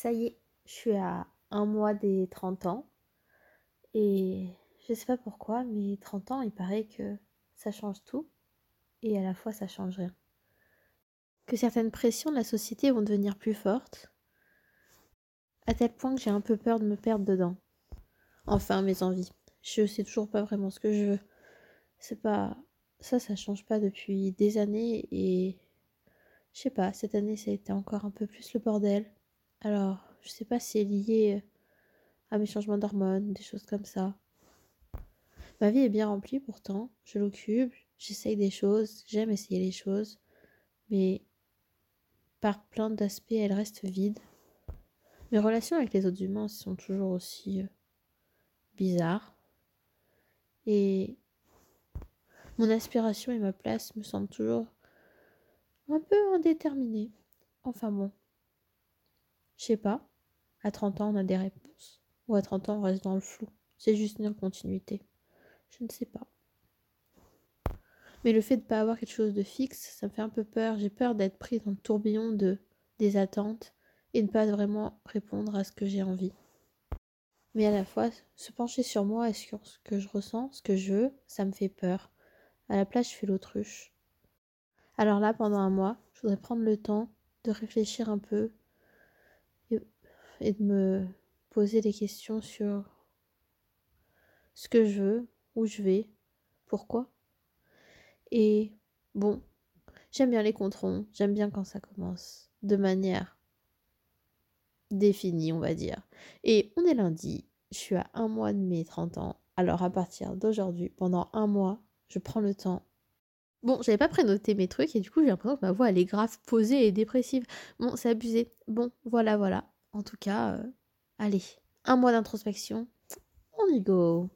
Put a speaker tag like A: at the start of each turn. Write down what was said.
A: Ça y est, je suis à un mois des 30 ans. Et je sais pas pourquoi, mais 30 ans, il paraît que ça change tout. Et à la fois, ça change rien. Que certaines pressions de la société vont devenir plus fortes. À tel point que j'ai un peu peur de me perdre dedans. Enfin, mes envies. Je sais toujours pas vraiment ce que je veux. C'est pas. Ça, ça change pas depuis des années et. Je sais pas, cette année, ça a été encore un peu plus le bordel. Alors, je sais pas si c'est lié à mes changements d'hormones, des choses comme ça. Ma vie est bien remplie pourtant, je l'occupe, j'essaye des choses, j'aime essayer les choses, mais par plein d'aspects, elle reste vide. Mes relations avec les autres humains sont toujours aussi euh, bizarres. Et mon aspiration et ma place me semblent toujours un peu indéterminées. Enfin bon, je sais pas. À 30 ans, on a des réponses. Ou à 30 ans, on reste dans le flou. C'est juste une continuité. Je ne sais pas. Mais le fait de ne pas avoir quelque chose de fixe, ça me fait un peu peur. J'ai peur d'être prise dans le tourbillon de, des attentes et de ne pas vraiment répondre à ce que j'ai envie. Mais à la fois, se pencher sur moi et sur ce que je ressens, ce que je veux, ça me fait peur. À la place, je fais l'autruche. Alors là, pendant un mois, je voudrais prendre le temps de réfléchir un peu et de me poser des questions sur ce que je veux, où je vais, pourquoi. Et bon, j'aime bien les controns, j'aime bien quand ça commence de manière définie, on va dire. Et on est lundi, je suis à un mois de mes 30 ans. Alors à partir d'aujourd'hui, pendant un mois, je prends le temps. Bon, j'avais pas prénoté mes trucs et du coup j'ai l'impression que ma voix elle est grave posée et dépressive. Bon, c'est abusé. Bon, voilà, voilà. En tout cas, euh, allez, un mois d'introspection, on y go.